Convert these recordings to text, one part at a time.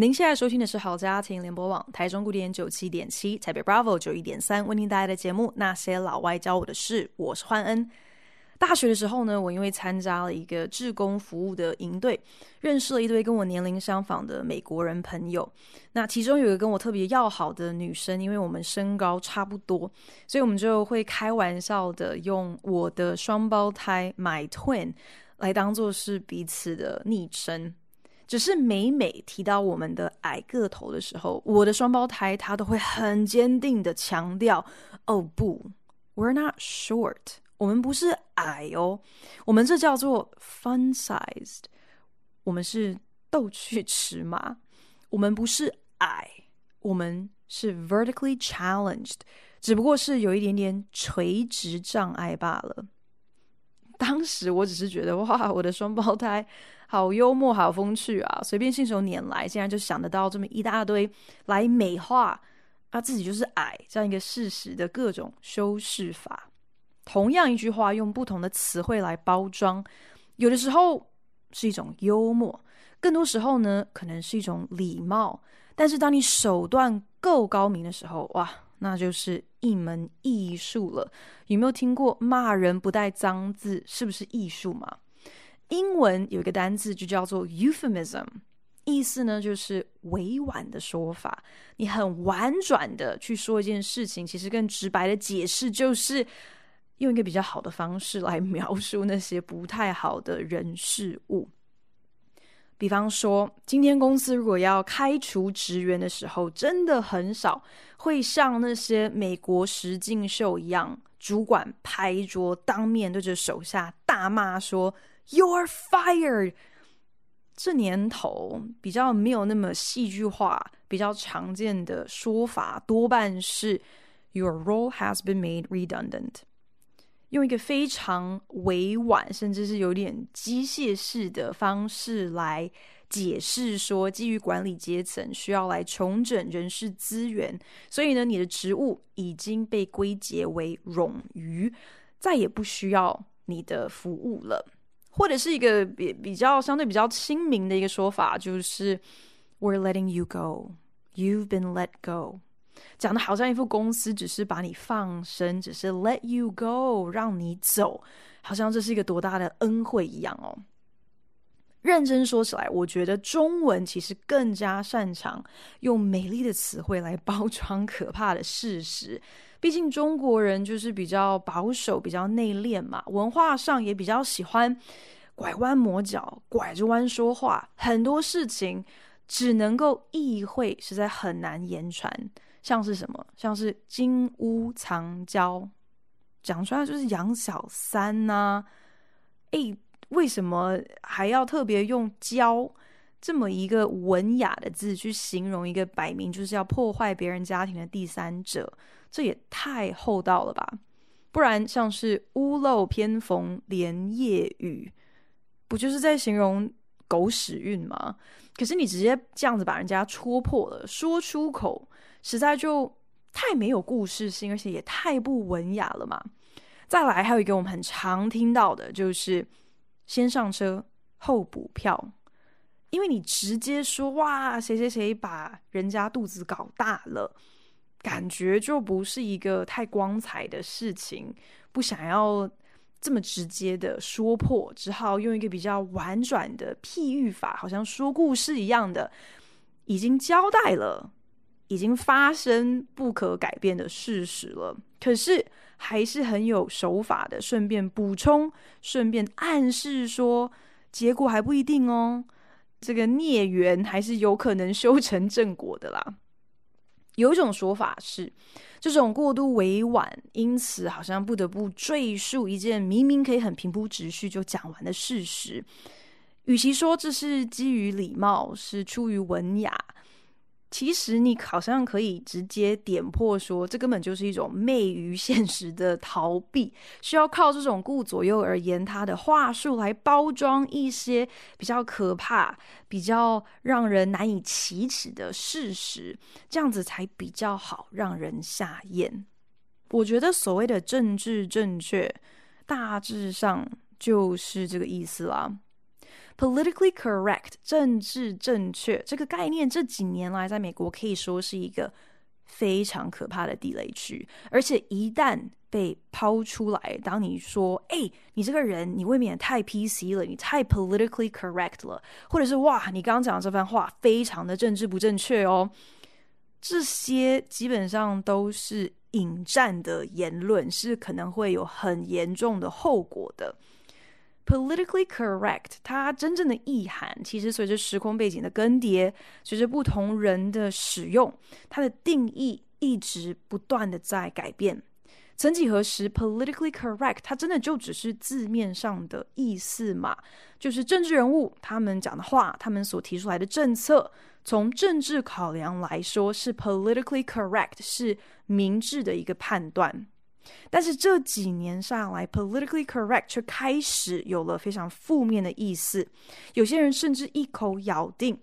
您现在收听的是好家庭联播网台中古典九七点七、台北 Bravo 九一点三为您带来的节目《那些老外教我的事》，我是焕恩。大学的时候呢，我因为参加了一个志工服务的营队，认识了一堆跟我年龄相仿的美国人朋友。那其中有一个跟我特别要好的女生，因为我们身高差不多，所以我们就会开玩笑的用我的双胞胎 My Twin 来当做是彼此的昵称。只是每每提到我们的矮个头的时候，我的双胞胎他都会很坚定的强调：“哦不，we're not short，我们不是矮哦，我们这叫做 fun sized，我们是逗趣尺码，我们不是矮，我们是 vertically challenged，只不过是有一点点垂直障碍罢了。”当时我只是觉得哇，我的双胞胎。好幽默，好风趣啊！随便信手拈来，竟然就想得到这么一大堆来美化啊自己就是矮这样一个事实的各种修饰法。同样一句话，用不同的词汇来包装，有的时候是一种幽默，更多时候呢，可能是一种礼貌。但是当你手段够高明的时候，哇，那就是一门艺术了。有没有听过骂人不带脏字，是不是艺术嘛？英文有一个单字就叫做 euphemism，意思呢就是委婉的说法。你很婉转的去说一件事情，其实更直白的解释就是用一个比较好的方式来描述那些不太好的人事物。比方说，今天公司如果要开除职员的时候，真的很少会像那些美国实境秀一样，主管拍桌当面对着手下大骂说。“You are fired。这年头比较没有那么戏剧化，比较常见的说法多半是 Your role has been made redundant。用一个非常委婉，甚至是有点机械式的方式来解释说，基于管理阶层需要来重整人事资源，所以呢，你的职务已经被归结为冗余，再也不需要你的服务了。或者是一个比比较相对比较亲民的一个说法，就是 "We're letting you go, you've been let go"，讲的好像一副公司只是把你放生，只是 let you go，让你走，好像这是一个多大的恩惠一样哦。认真说起来，我觉得中文其实更加擅长用美丽的词汇来包装可怕的事实。毕竟中国人就是比较保守、比较内敛嘛，文化上也比较喜欢拐弯抹角、拐着弯说话，很多事情只能够意会，实在很难言传。像是什么？像是金屋藏娇，讲出来就是养小三呐、啊。诶，为什么还要特别用“娇”这么一个文雅的字去形容一个摆明就是要破坏别人家庭的第三者？这也太厚道了吧！不然像是屋漏偏逢连夜雨，不就是在形容狗屎运吗？可是你直接这样子把人家戳破了，说出口实在就太没有故事性，而且也太不文雅了嘛！再来，还有一个我们很常听到的，就是先上车后补票，因为你直接说哇，谁谁谁把人家肚子搞大了。感觉就不是一个太光彩的事情，不想要这么直接的说破，只好用一个比较婉转的譬喻法，好像说故事一样的，已经交代了，已经发生不可改变的事实了。可是还是很有手法的，顺便补充，顺便暗示说，结果还不一定哦，这个孽缘还是有可能修成正果的啦。有一种说法是，这种过度委婉，因此好像不得不赘述一件明明可以很平铺直叙就讲完的事实。与其说这是基于礼貌，是出于文雅，其实你好像可以直接点破说，这根本就是一种昧于现实的逃避，需要靠这种顾左右而言他的话术来包装一些比较可怕、比较让人难以启齿的事实，这样子才比较好让人下咽。我觉得所谓的政治正确，大致上就是这个意思啦。Politically correct，政治正确这个概念，这几年来在美国可以说是一个非常可怕的地雷区。而且一旦被抛出来，当你说“哎，你这个人，你未免太 PC 了，你太 politically correct 了”，或者是“哇，你刚刚讲的这番话非常的政治不正确哦”，这些基本上都是引战的言论，是可能会有很严重的后果的。Politically correct，它真正的意涵其实随着时空背景的更迭，随着不同人的使用，它的定义一直不断的在改变。曾几何时，politically correct，它真的就只是字面上的意思嘛？就是政治人物他们讲的话，他们所提出来的政策，从政治考量来说是 politically correct，是明智的一个判断。但是这几年上来，politically correct 却开始有了非常负面的意思。有些人甚至一口咬定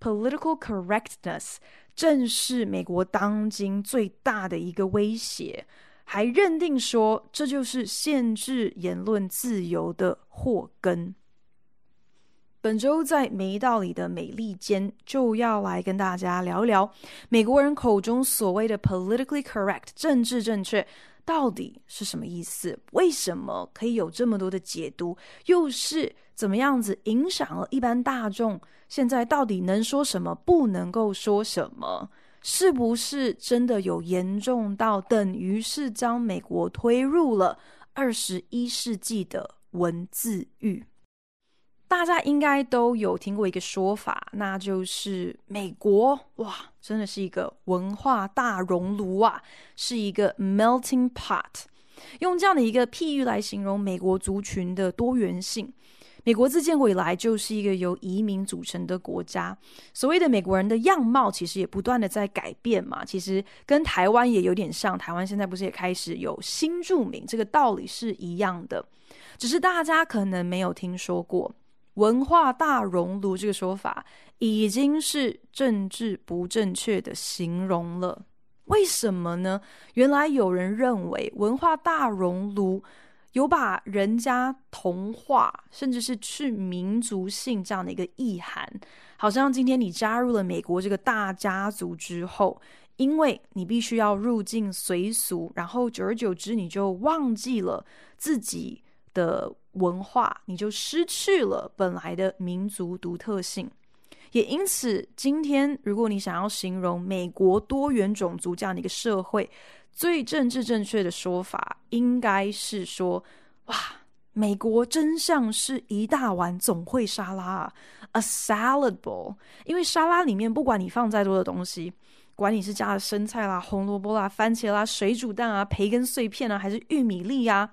，political correctness 正是美国当今最大的一个威胁，还认定说这就是限制言论自由的祸根。本周在没道理的美利坚就要来跟大家聊聊美国人口中所谓的 politically correct 政治正确。到底是什么意思？为什么可以有这么多的解读？又是怎么样子影响了一般大众？现在到底能说什么，不能够说什么？是不是真的有严重到等于是将美国推入了二十一世纪的文字狱？大家应该都有听过一个说法，那就是美国哇，真的是一个文化大熔炉啊，是一个 melting pot。用这样的一个譬喻来形容美国族群的多元性。美国自建国以来就是一个由移民组成的国家，所谓的美国人的样貌其实也不断的在改变嘛。其实跟台湾也有点像，台湾现在不是也开始有新住民，这个道理是一样的，只是大家可能没有听说过。文化大熔炉这个说法已经是政治不正确的形容了。为什么呢？原来有人认为文化大熔炉有把人家同化，甚至是去民族性这样的一个意涵。好像今天你加入了美国这个大家族之后，因为你必须要入境随俗，然后久而久之你就忘记了自己的。文化，你就失去了本来的民族独特性，也因此，今天如果你想要形容美国多元种族这样的一个社会，最政治正确的说法应该是说：哇，美国真像是一大碗总会沙拉啊，a salad bowl。因为沙拉里面不管你放再多的东西，管你是加了生菜啦、红萝卜啦、番茄啦、水煮蛋啊、培根碎片啊，还是玉米粒啊，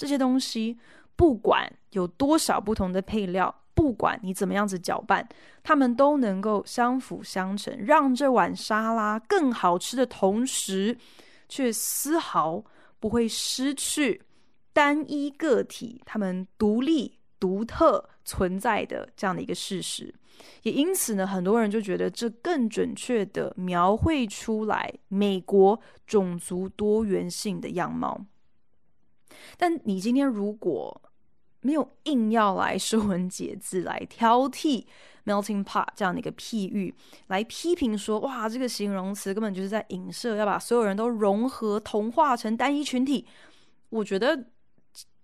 这些东西。不管有多少不同的配料，不管你怎么样子搅拌，它们都能够相辅相成，让这碗沙拉更好吃的同时，却丝毫不会失去单一个体它们独立独特存在的这样的一个事实。也因此呢，很多人就觉得这更准确地描绘出来美国种族多元性的样貌。但你今天如果没有硬要来说文解字来挑剔 melting pot 这样的一个譬喻，来批评说，哇，这个形容词根本就是在影射要把所有人都融合同化成单一群体。我觉得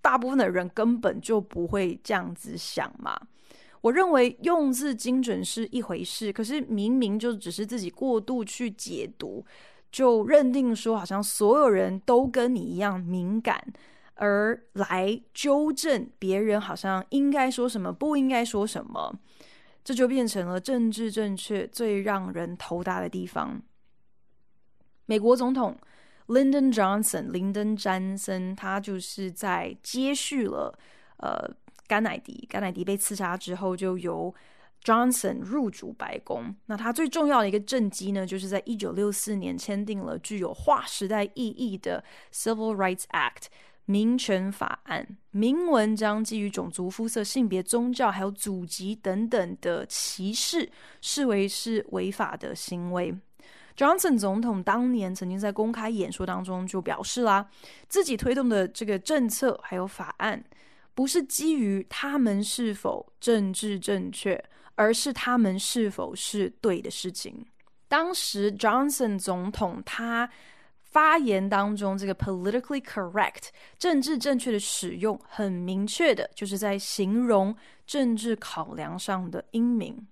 大部分的人根本就不会这样子想嘛。我认为用字精准是一回事，可是明明就只是自己过度去解读，就认定说好像所有人都跟你一样敏感。而来纠正别人，好像应该说什么，不应该说什么，这就变成了政治正确最让人头大的地方。美国总统 Lyndon Johnson 林登·詹森，他就是在接续了呃甘乃迪，甘乃迪被刺杀之后，就由 Johnson 入主白宫。那他最重要的一个政绩呢，就是在一九六四年签订了具有划时代意义的 Civil Rights Act 民权法案，明文将基于种族、肤色、性别、宗教还有祖籍等等的歧视视为是违法的行为。Johnson 总统当年曾经在公开演说当中就表示啦，自己推动的这个政策还有法案，不是基于他们是否政治正确。而是他们是否是对的事情。当时 Johnson 总统他发言当中，这个 politically correct 政治正确的使用，很明确的就是在形容政治考量上的英明。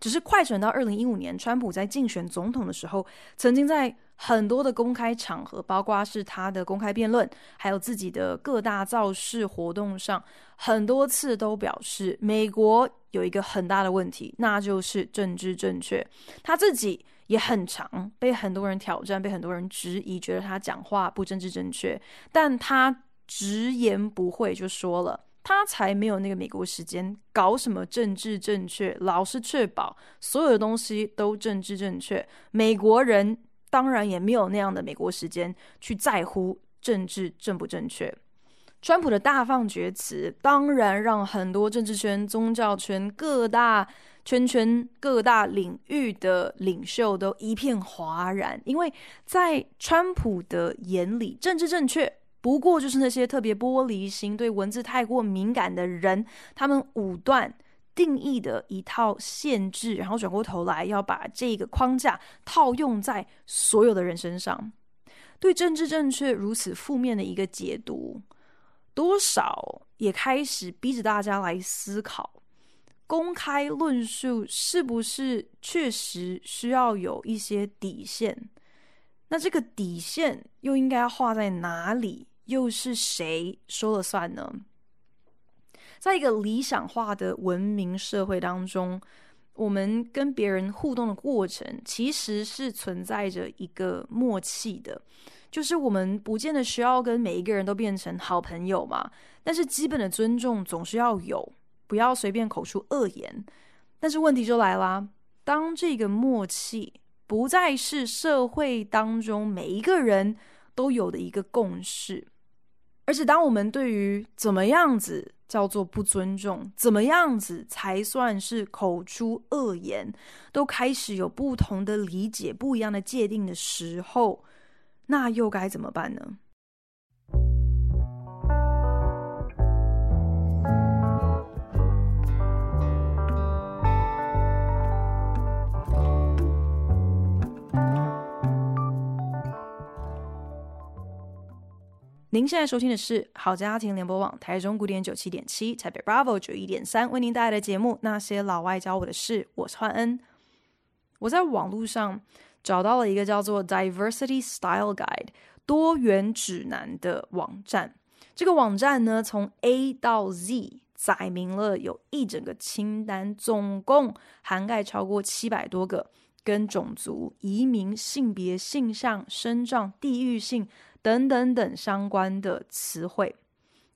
只是快转到二零一五年，川普在竞选总统的时候，曾经在很多的公开场合，包括是他的公开辩论，还有自己的各大造势活动上，很多次都表示，美国有一个很大的问题，那就是政治正确。他自己也很长被很多人挑战，被很多人质疑，觉得他讲话不政治正确，但他直言不讳就说了，他才没有那个美国时间搞什么政治正确，老是确保所有的东西都政治正确，美国人。当然也没有那样的美国时间去在乎政治正不正确。川普的大放厥词，当然让很多政治圈、宗教圈各大圈圈、各大领域的领袖都一片哗然，因为在川普的眼里，政治正确不过就是那些特别玻璃心、对文字太过敏感的人，他们武断。定义的一套限制，然后转过头来要把这个框架套用在所有的人身上，对政治正确如此负面的一个解读，多少也开始逼着大家来思考：公开论述是不是确实需要有一些底线？那这个底线又应该要画在哪里？又是谁说了算呢？在一个理想化的文明社会当中，我们跟别人互动的过程其实是存在着一个默契的，就是我们不见得需要跟每一个人都变成好朋友嘛，但是基本的尊重总是要有，不要随便口出恶言。但是问题就来啦，当这个默契不再是社会当中每一个人都有的一个共识，而且当我们对于怎么样子，叫做不尊重，怎么样子才算是口出恶言？都开始有不同的理解，不一样的界定的时候，那又该怎么办呢？您现在收听的是好家庭联播网台中古典九七点七、台北 Bravo 九一点三为您带来的节目《那些老外教我的事》，我是焕恩。我在网络上找到了一个叫做 Diversity Style Guide 多元指南的网站。这个网站呢，从 A 到 Z 载明了有一整个清单，总共涵盖超过七百多个跟种族、移民、性别、性向、身障、地域性。等等等相关的词汇，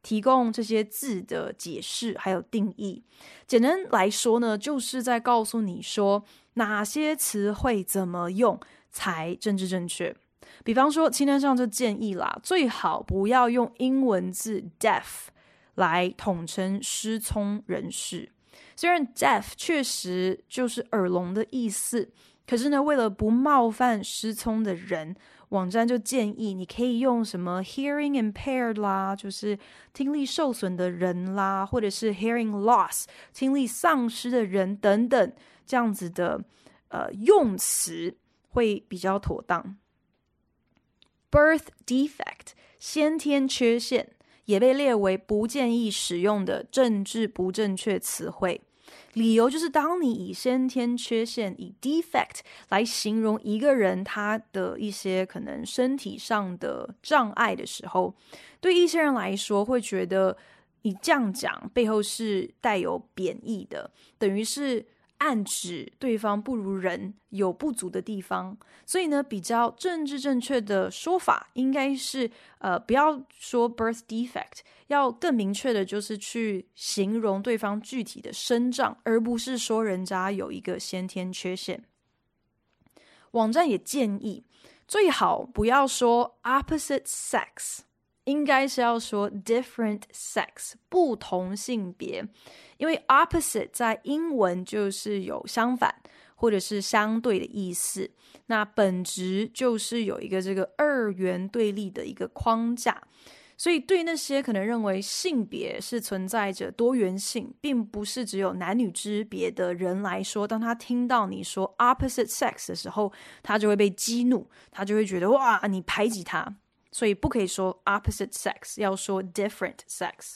提供这些字的解释还有定义。简单来说呢，就是在告诉你说哪些词汇怎么用才政治正确。比方说，清单上就建议啦，最好不要用英文字 deaf 来统称失聪人士。虽然 deaf 确实就是耳聋的意思，可是呢，为了不冒犯失聪的人。网站就建议你可以用什么 hearing impaired 啦，就是听力受损的人啦，或者是 hearing loss 听力丧失的人等等这样子的呃用词会比较妥当。birth defect 先天缺陷也被列为不建议使用的政治不正确词汇。理由就是，当你以先天缺陷，以 defect 来形容一个人他的一些可能身体上的障碍的时候，对一些人来说会觉得你这样讲背后是带有贬义的，等于是暗指对方不如人，有不足的地方。所以呢，比较政治正确的说法应该是，呃，不要说 birth defect，要更明确的就是去形容对方具体的身障，而不是说人家有一个先天缺陷。网站也建议，最好不要说 opposite sex。应该是要说 different sex，不同性别，因为 opposite 在英文就是有相反或者是相对的意思。那本质就是有一个这个二元对立的一个框架。所以对那些可能认为性别是存在着多元性，并不是只有男女之别的人来说，当他听到你说 opposite sex 的时候，他就会被激怒，他就会觉得哇，你排挤他。所以不可以说 opposite sex，要说 different sex。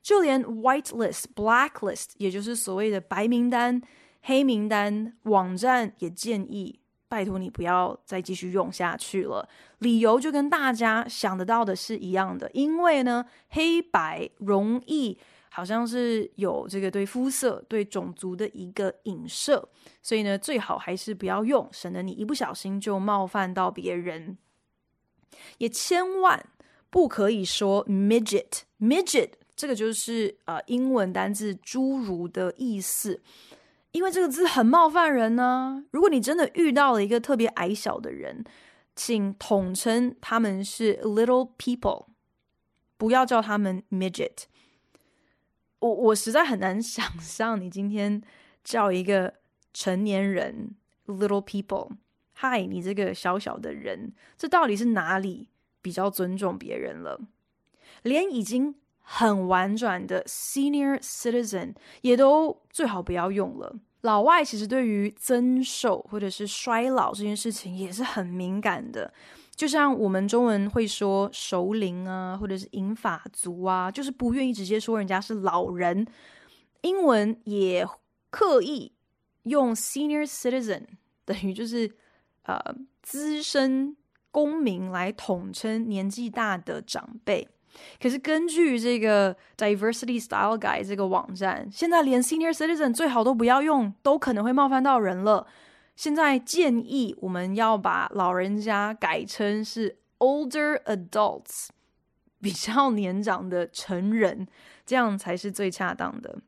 就连 white list、black list，也就是所谓的白名单、黑名单，网站也建议拜托你不要再继续用下去了。理由就跟大家想得到的是一样的，因为呢，黑白容易好像是有这个对肤色、对种族的一个影射，所以呢，最好还是不要用，省得你一不小心就冒犯到别人。也千万不可以说 midget，midget 这个就是呃英文单字“侏儒”的意思，因为这个字很冒犯人呢、如果你真的遇到了一个特别矮小的人，请统称他们是 little people，不要叫他们 midget。我我实在很难想象你今天叫一个成年人 little people。嗨，你这个小小的人，这到底是哪里比较尊重别人了？连已经很婉转的 senior citizen 也都最好不要用了。老外其实对于增寿或者是衰老这件事情也是很敏感的，就像我们中文会说熟龄啊，或者是银发族啊，就是不愿意直接说人家是老人。英文也刻意用 senior citizen，等于就是。呃，资深公民来统称年纪大的长辈，可是根据这个 Diversity Style Guide 这个网站，现在连 Senior Citizen 最好都不要用，都可能会冒犯到人了。现在建议我们要把老人家改称是 Older Adults，比较年长的成人，这样才是最恰当的。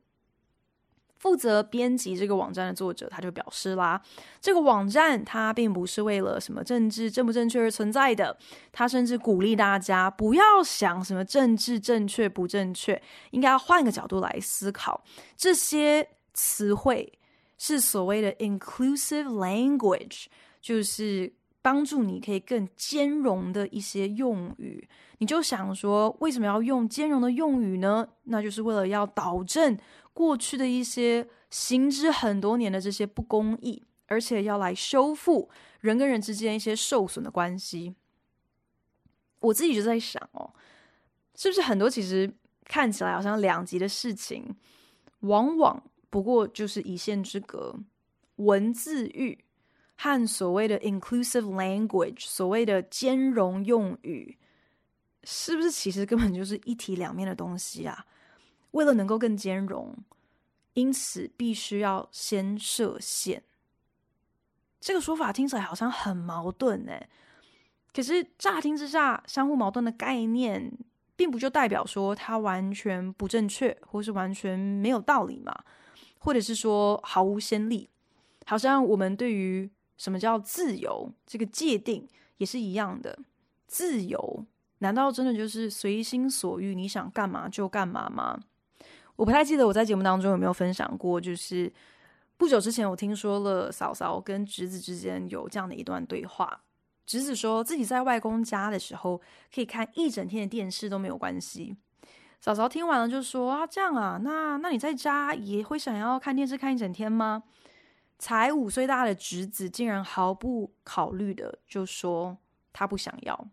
负责编辑这个网站的作者，他就表示啦，这个网站它并不是为了什么政治正不正确而存在的，他甚至鼓励大家不要想什么政治正确不正确，应该要换个角度来思考，这些词汇是所谓的 inclusive language，就是帮助你可以更兼容的一些用语。你就想说，为什么要用兼容的用语呢？那就是为了要导正。过去的一些行之很多年的这些不公义，而且要来修复人跟人之间一些受损的关系。我自己就在想哦，是不是很多其实看起来好像两极的事情，往往不过就是一线之隔。文字狱和所谓的 inclusive language，所谓的兼容用语，是不是其实根本就是一体两面的东西啊？为了能够更兼容，因此必须要先设限。这个说法听起来好像很矛盾呢。可是乍听之下，相互矛盾的概念，并不就代表说它完全不正确，或是完全没有道理嘛？或者是说毫无先例？好像我们对于什么叫自由这个界定也是一样的。自由难道真的就是随心所欲，你想干嘛就干嘛吗？我不太记得我在节目当中有没有分享过，就是不久之前我听说了嫂嫂跟侄子之间有这样的一段对话。侄子说自己在外公家的时候可以看一整天的电视都没有关系。嫂嫂听完了就说啊，这样啊，那那你在家也会想要看电视看一整天吗？才五岁大的侄子竟然毫不考虑的就说他不想要。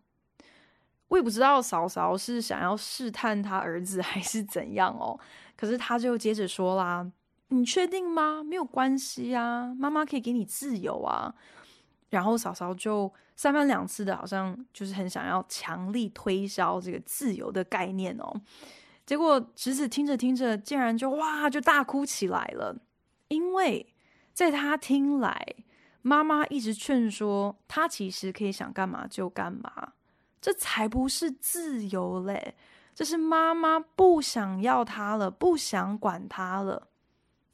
我也不知道嫂嫂是想要试探他儿子还是怎样哦。可是他就接着说啦：“你确定吗？没有关系啊，妈妈可以给你自由啊。”然后嫂嫂就三番两次的，好像就是很想要强力推销这个自由的概念哦。结果侄子听着听着，竟然就哇就大哭起来了，因为在他听来，妈妈一直劝说他，其实可以想干嘛就干嘛，这才不是自由嘞！这是妈妈不想要他了，不想管他了。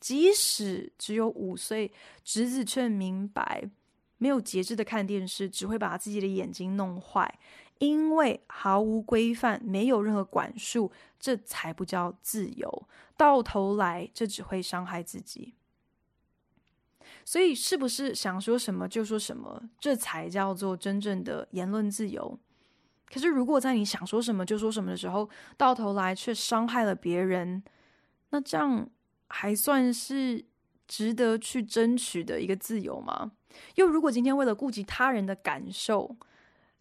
即使只有五岁，侄子却明白，没有节制的看电视只会把自己的眼睛弄坏，因为毫无规范，没有任何管束，这才不叫自由。到头来，这只会伤害自己。所以，是不是想说什么就说什么，这才叫做真正的言论自由？可是，如果在你想说什么就说什么的时候，到头来却伤害了别人，那这样还算是值得去争取的一个自由吗？又如果今天为了顾及他人的感受，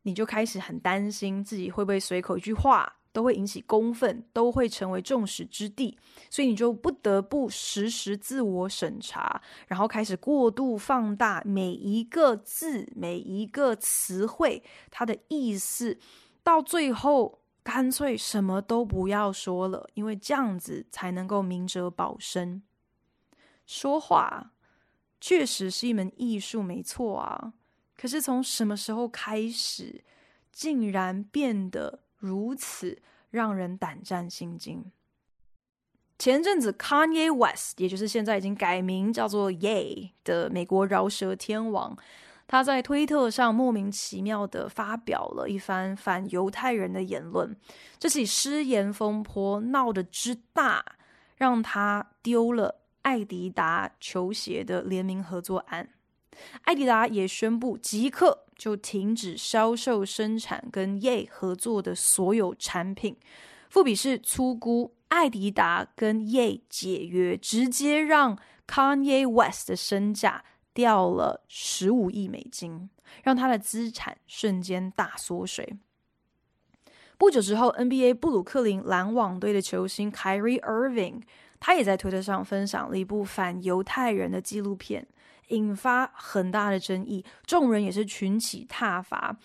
你就开始很担心自己会不会随口一句话，都会引起公愤，都会成为众矢之的，所以你就不得不时时自我审查，然后开始过度放大每一个字、每一个词汇它的意思，到最后干脆什么都不要说了，因为这样子才能够明哲保身。说话确实是一门艺术，没错啊。可是从什么时候开始，竟然变得如此让人胆战心惊。前阵子，Kanye West，也就是现在已经改名叫做 Ye 的美国饶舌天王，他在推特上莫名其妙的发表了一番反犹太人的言论。这起失言风波闹得之大，让他丢了爱迪达球鞋的联名合作案。爱迪达也宣布即刻就停止销售生产跟 Ye 合作的所有产品。富比是粗估，艾迪达跟 Ye 解约，直接让 Kanye West 的身价掉了十五亿美金，让他的资产瞬间大缩水。不久之后，NBA 布鲁克林篮网队的球星 Kyrie Irving，他也在推特上分享了一部反犹太人的纪录片。引发很大的争议，众人也是群起挞伐。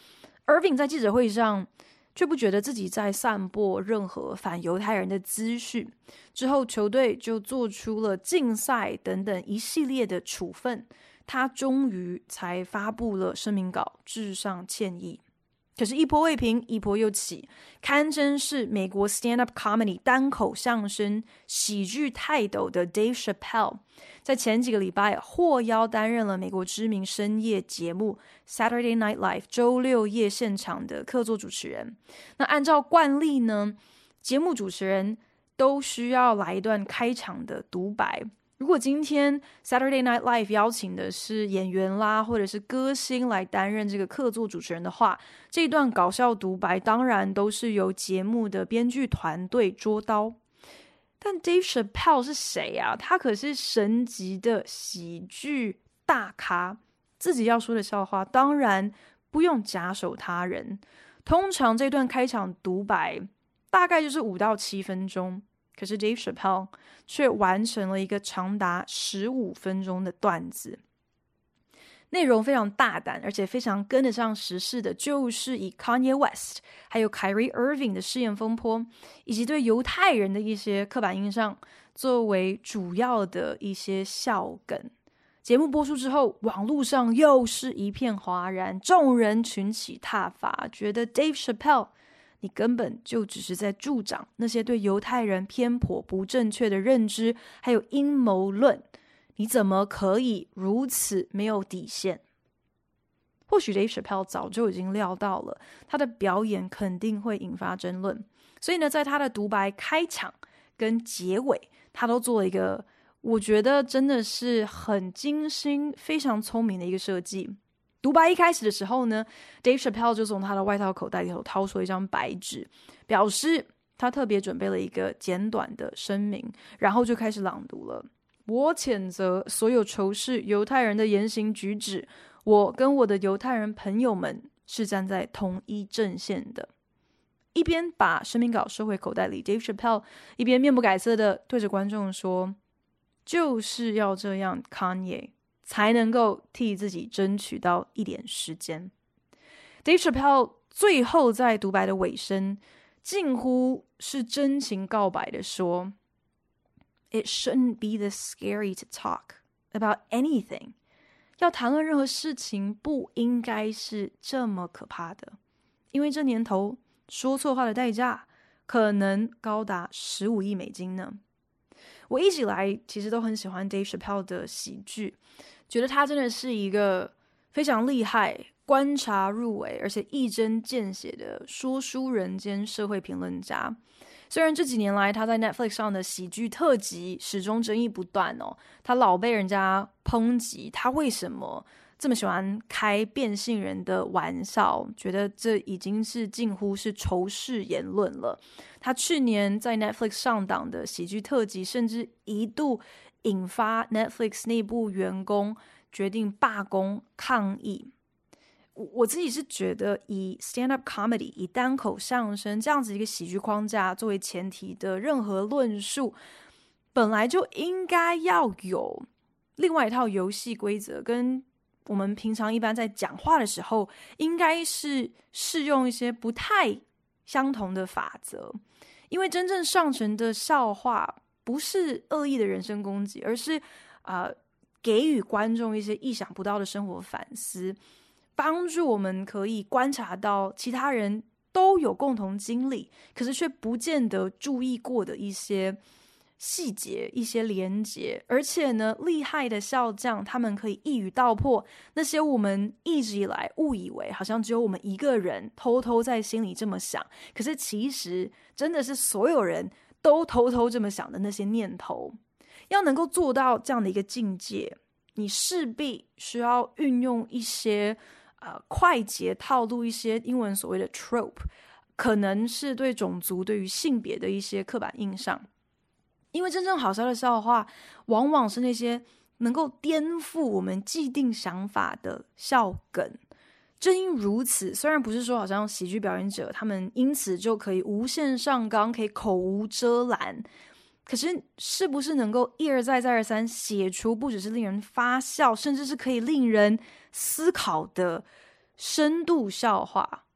尔文在记者会上却不觉得自己在散播任何反犹太人的资讯。之后，球队就做出了禁赛等等一系列的处分，他终于才发布了声明稿，致上歉意。可是，一波未平，一波又起，堪称是美国 stand-up comedy 单口相声喜剧泰斗的 Dave Chappelle，在前几个礼拜获邀担任了美国知名深夜节目 Saturday Night Live 周六夜现场的客座主持人。那按照惯例呢，节目主持人都需要来一段开场的独白。如果今天 Saturday Night Live 邀请的是演员啦，或者是歌星来担任这个客座主持人的话，这一段搞笑独白当然都是由节目的编剧团队捉刀。但 Dave Chappelle 是谁啊？他可是神级的喜剧大咖，自己要说的笑话当然不用假手他人。通常这段开场独白大概就是五到七分钟。可是 Dave Chappelle 却完成了一个长达十五分钟的段子，内容非常大胆，而且非常跟得上时事的，就是以 Kanye West 还有 Kyrie Irving 的试验风波，以及对犹太人的一些刻板印象作为主要的一些笑梗。节目播出之后，网络上又是一片哗然，众人群起挞伐，觉得 Dave Chappelle。你根本就只是在助长那些对犹太人偏颇不正确的认知，还有阴谋论。你怎么可以如此没有底线？或许 Dave Chappelle 早就已经料到了，他的表演肯定会引发争论，所以呢，在他的独白开场跟结尾，他都做了一个我觉得真的是很精心、非常聪明的一个设计。独白一开始的时候呢，Dave Chappelle 就从他的外套口袋里头掏出一张白纸，表示他特别准备了一个简短的声明，然后就开始朗读了：“我谴责所有仇视犹太人的言行举止，我跟我的犹太人朋友们是站在同一阵线的。”一边把声明稿收回口袋里，Dave Chappelle 一边面不改色的对着观众说：“就是要这样，Kanye。”才能够替自己争取到一点时间。Dave Chappelle 最后在独白的尾声，近乎是真情告白的说：“It shouldn't be this scary to talk. about anything。要谈论任何事情，不应该是这么可怕的，因为这年头说错话的代价可能高达十五亿美金呢。我一直以来其实都很喜欢 Dave Chappelle 的喜剧，觉得他真的是一个非常厉害、观察入微，而且一针见血的说书人兼社会评论家。虽然这几年来他在 Netflix 上的喜剧特辑始终争议不断哦，他老被人家抨击，他为什么这么喜欢开变性人的玩笑？觉得这已经是近乎是仇视言论了。他去年在 Netflix 上档的喜剧特辑，甚至一度引发 Netflix 内部员工决定罢工抗议。我我自己是觉得，以 stand up comedy 以单口相声这样子一个喜剧框架作为前提的任何论述，本来就应该要有另外一套游戏规则跟。我们平常一般在讲话的时候，应该是适用一些不太相同的法则，因为真正上层的笑话不是恶意的人身攻击，而是啊、给予观众一些意想不到的生活反思，帮助我们可以观察到其他人都有共同经历，可是却不见得注意过的一些。细节一些连结，而且呢，厉害的笑匠他们可以一语道破那些我们一直以来误以为好像只有我们一个人偷偷在心里这么想，可是其实真的是所有人都偷偷这么想的那些念头。要能够做到这样的一个境界，你势必需要运用一些呃快捷套路，一些英文所谓的 trope，可能是对种族、对于性别的一些刻板印象。因为真正好笑的笑话，往往是那些能够颠覆我们既定想法的笑梗。正因如此，虽然不是说好像喜剧表演者他们因此就可以无限上纲，可以口无遮拦，可是是不是能够一而再、再而三写出不只是令人发笑，甚至是可以令人思考的深度笑话、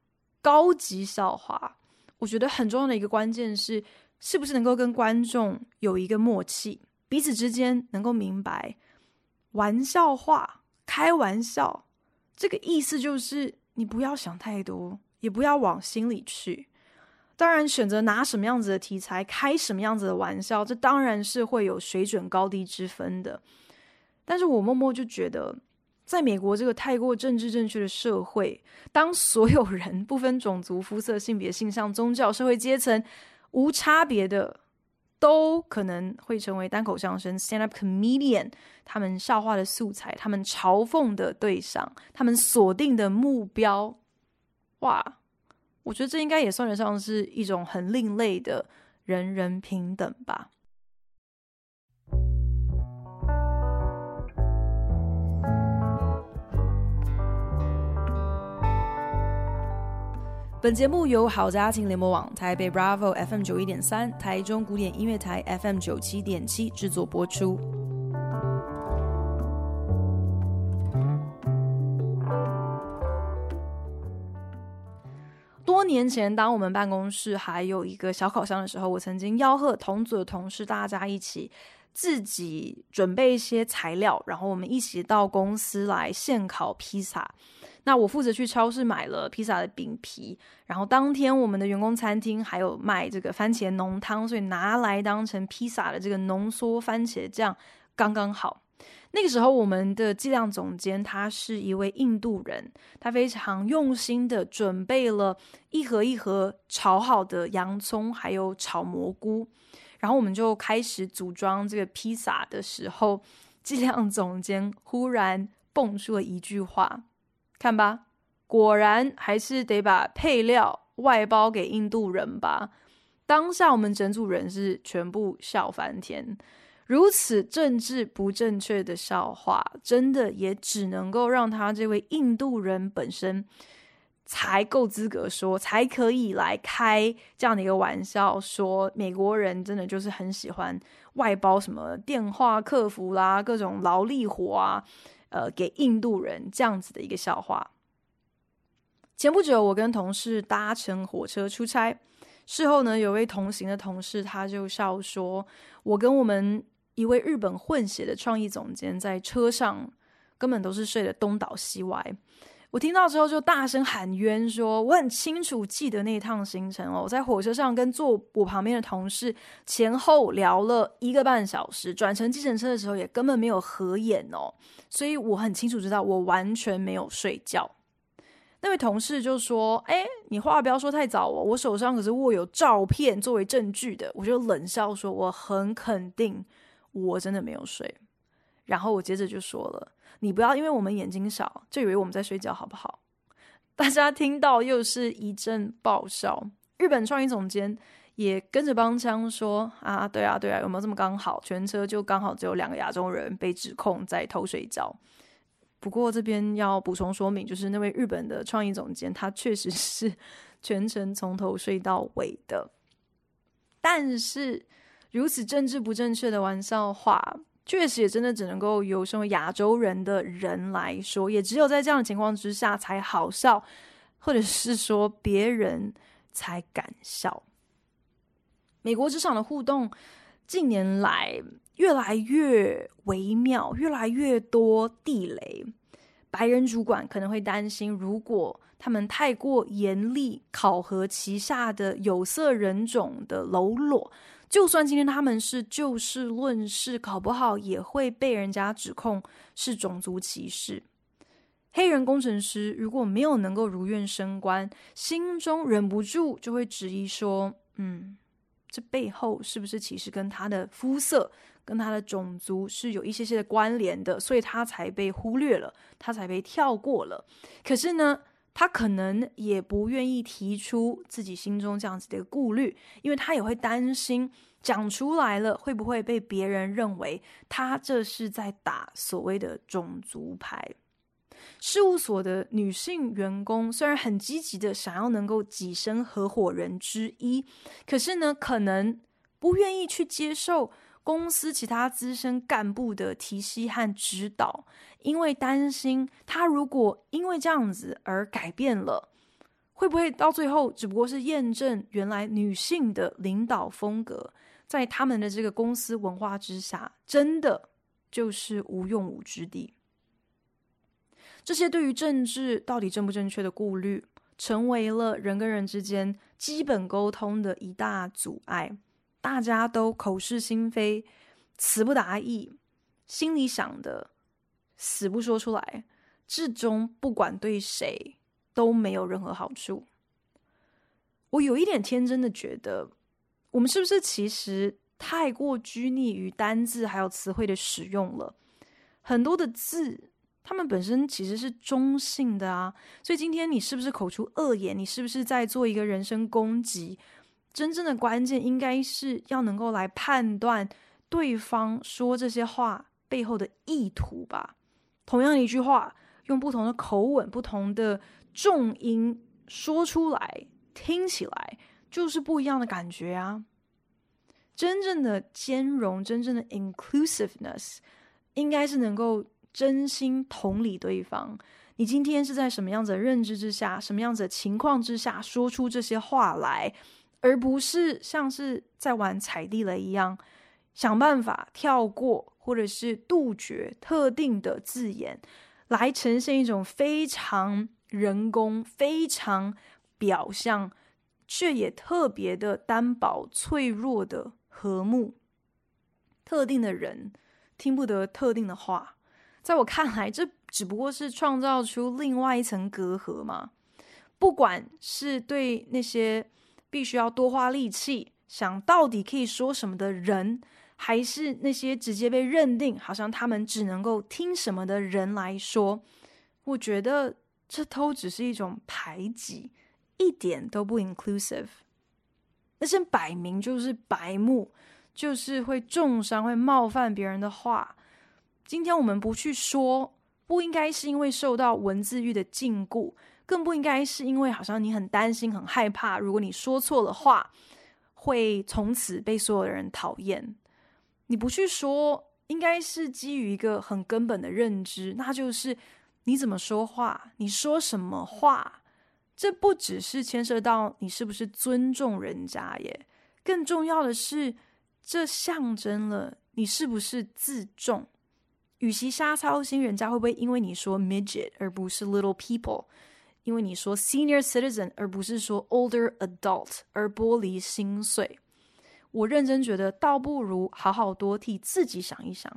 高级笑话？我觉得很重要的一个关键是。是不是能够跟观众有一个默契，彼此之间能够明白玩笑话、开玩笑这个意思，就是你不要想太多，也不要往心里去。当然，选择拿什么样子的题材开什么样子的玩笑，这当然是会有水准高低之分的。但是我默默就觉得，在美国这个太过政治正确的社会，当所有人不分种族、肤色、性别、性向、宗教、社会阶层。无差别的，都可能会成为单口相声 （stand-up comedian） 他们笑话的素材，他们嘲讽的对象，他们锁定的目标。哇，我觉得这应该也算得上是一种很另类的人人平等吧。本节目由好家庭联盟网、台北 Bravo FM 九一点三、台中古典音乐台 FM 九七点七制作播出。多年前，当我们办公室还有一个小烤箱的时候，我曾经吆喝同组的同事，大家一起自己准备一些材料，然后我们一起到公司来现烤披萨。那我负责去超市买了披萨的饼皮，然后当天我们的员工餐厅还有卖这个番茄浓汤，所以拿来当成披萨的这个浓缩番茄酱刚刚好。那个时候我们的计量总监他是一位印度人，他非常用心的准备了一盒一盒炒好的洋葱，还有炒蘑菇，然后我们就开始组装这个披萨的时候，计量总监忽然蹦出了一句话。看吧，果然还是得把配料外包给印度人吧。当下我们整组人是全部笑翻天，如此政治不正确的笑话，真的也只能够让他这位印度人本身才够资格说，才可以来开这样的一个玩笑，说美国人真的就是很喜欢外包什么电话客服啦，各种劳力活啊。呃，给印度人这样子的一个笑话。前不久，我跟同事搭乘火车出差，事后呢，有位同行的同事他就笑说：“我跟我们一位日本混血的创意总监在车上根本都是睡得东倒西歪。我听到之后就大声喊冤，说我很清楚记得那一趟行程哦，我在火车上跟坐我旁边的同事前后聊了一个半小时，转乘计程车的时候也根本没有合眼哦，所以我很清楚知道我完全没有睡觉。那位同事就说：“哎，你话不要说太早哦，我手上可是握有照片作为证据的。”我就冷笑说：“我很肯定，我真的没有睡。”然后我接着就说了。你不要因为我们眼睛小就以为我们在睡觉，好不好？大家听到又是一阵爆笑。日本创意总监也跟着帮腔说：“啊，对啊，对啊，有没有这么刚好？全车就刚好只有两个亚洲人被指控在偷睡觉。”不过这边要补充说明，就是那位日本的创意总监，他确实是 全程从头睡到尾的。但是如此政治不正确的玩笑话。确实也真的只能够由身为亚洲人的人来说，也只有在这样的情况之下才好笑，或者是说别人才敢笑。美国职场的互动近年来越来越微妙，越来越多地雷。白人主管可能会担心，如果他们太过严厉考核旗下的有色人种的喽啰。就算今天他们是就事论事，搞不好也会被人家指控是种族歧视。黑人工程师如果没有能够如愿升官，心中忍不住就会质疑说：“嗯，这背后是不是其实跟他的肤色、跟他的种族是有一些些的关联的？所以他才被忽略了，他才被跳过了。可是呢，他可能也不愿意提出自己心中这样子的顾虑，因为他也会担心讲出来了会不会被别人认为他这是在打所谓的种族牌。事务所的女性员工虽然很积极的想要能够跻身合伙人之一，可是呢，可能不愿意去接受。公司其他资深干部的提携和指导，因为担心他如果因为这样子而改变了，会不会到最后只不过是验证原来女性的领导风格，在他们的这个公司文化之下，真的就是无用武之地。这些对于政治到底正不正确的顾虑，成为了人跟人之间基本沟通的一大阻碍。大家都口是心非，词不达意，心里想的死不说出来，至终不管对谁都没有任何好处。我有一点天真的觉得，我们是不是其实太过拘泥于单字还有词汇的使用了？很多的字，它们本身其实是中性的啊。所以今天你是不是口出恶言？你是不是在做一个人身攻击？真正的关键应该是要能够来判断对方说这些话背后的意图吧。同样一句话，用不同的口吻、不同的重音说出来，听起来就是不一样的感觉啊。真正的兼容，真正的 inclusiveness，应该是能够真心同理对方。你今天是在什么样子的认知之下，什么样子的情况之下说出这些话来？而不是像是在玩踩地雷一样，想办法跳过或者是杜绝特定的字眼，来呈现一种非常人工、非常表象，却也特别的单薄、脆弱的和睦。特定的人听不得特定的话，在我看来，这只不过是创造出另外一层隔阂嘛。不管是对那些。必须要多花力气想到底可以说什么的人，还是那些直接被认定好像他们只能够听什么的人来说，我觉得这都只是一种排挤，一点都不 inclusive。那些摆明就是白目，就是会重伤、会冒犯别人的话。今天我们不去说，不应该是因为受到文字狱的禁锢。更不应该是因为好像你很担心、很害怕，如果你说错了话，会从此被所有的人讨厌。你不去说，应该是基于一个很根本的认知，那就是你怎么说话，你说什么话，这不只是牵涉到你是不是尊重人家耶，更重要的是，这象征了你是不是自重？与其瞎操心，人家会不会因为你说 midget 而不是 little people，因为你说 senior citizen 而不是说 older adult 而玻璃心碎？我认真觉得，倒不如好好多替自己想一想，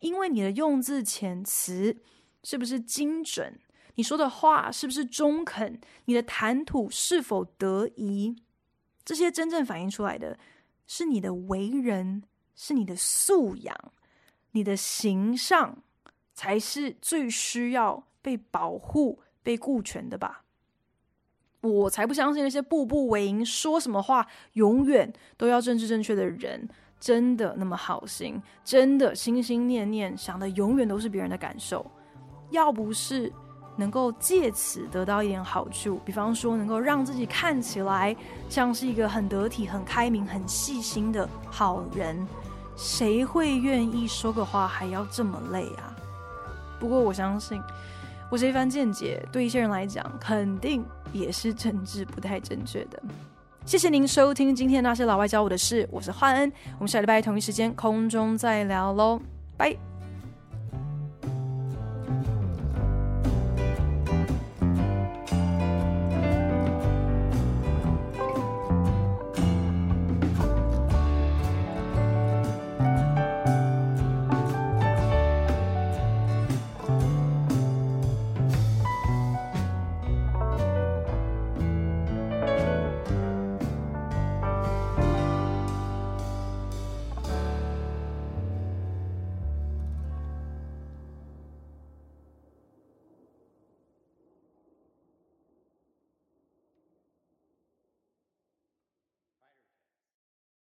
因为你的用字遣词是不是精准？你说的话是不是中肯？你的谈吐是否得宜？这些真正反映出来的是你的为人。是你的素养，你的形象，才是最需要被保护、被顾全的吧？我才不相信那些步步为营、说什么话永远都要政治正确的人，真的那么好心，真的心心念念想的永远都是别人的感受。要不是能够借此得到一点好处，比方说能够让自己看起来像是一个很得体、很开明、很细心的好人。谁会愿意说个话还要这么累啊？不过我相信，我这一番见解对一些人来讲，肯定也是政治不太正确的。谢谢您收听今天那些老外教我的事，我是焕恩，我们下礼拜同一时间空中再聊喽，拜。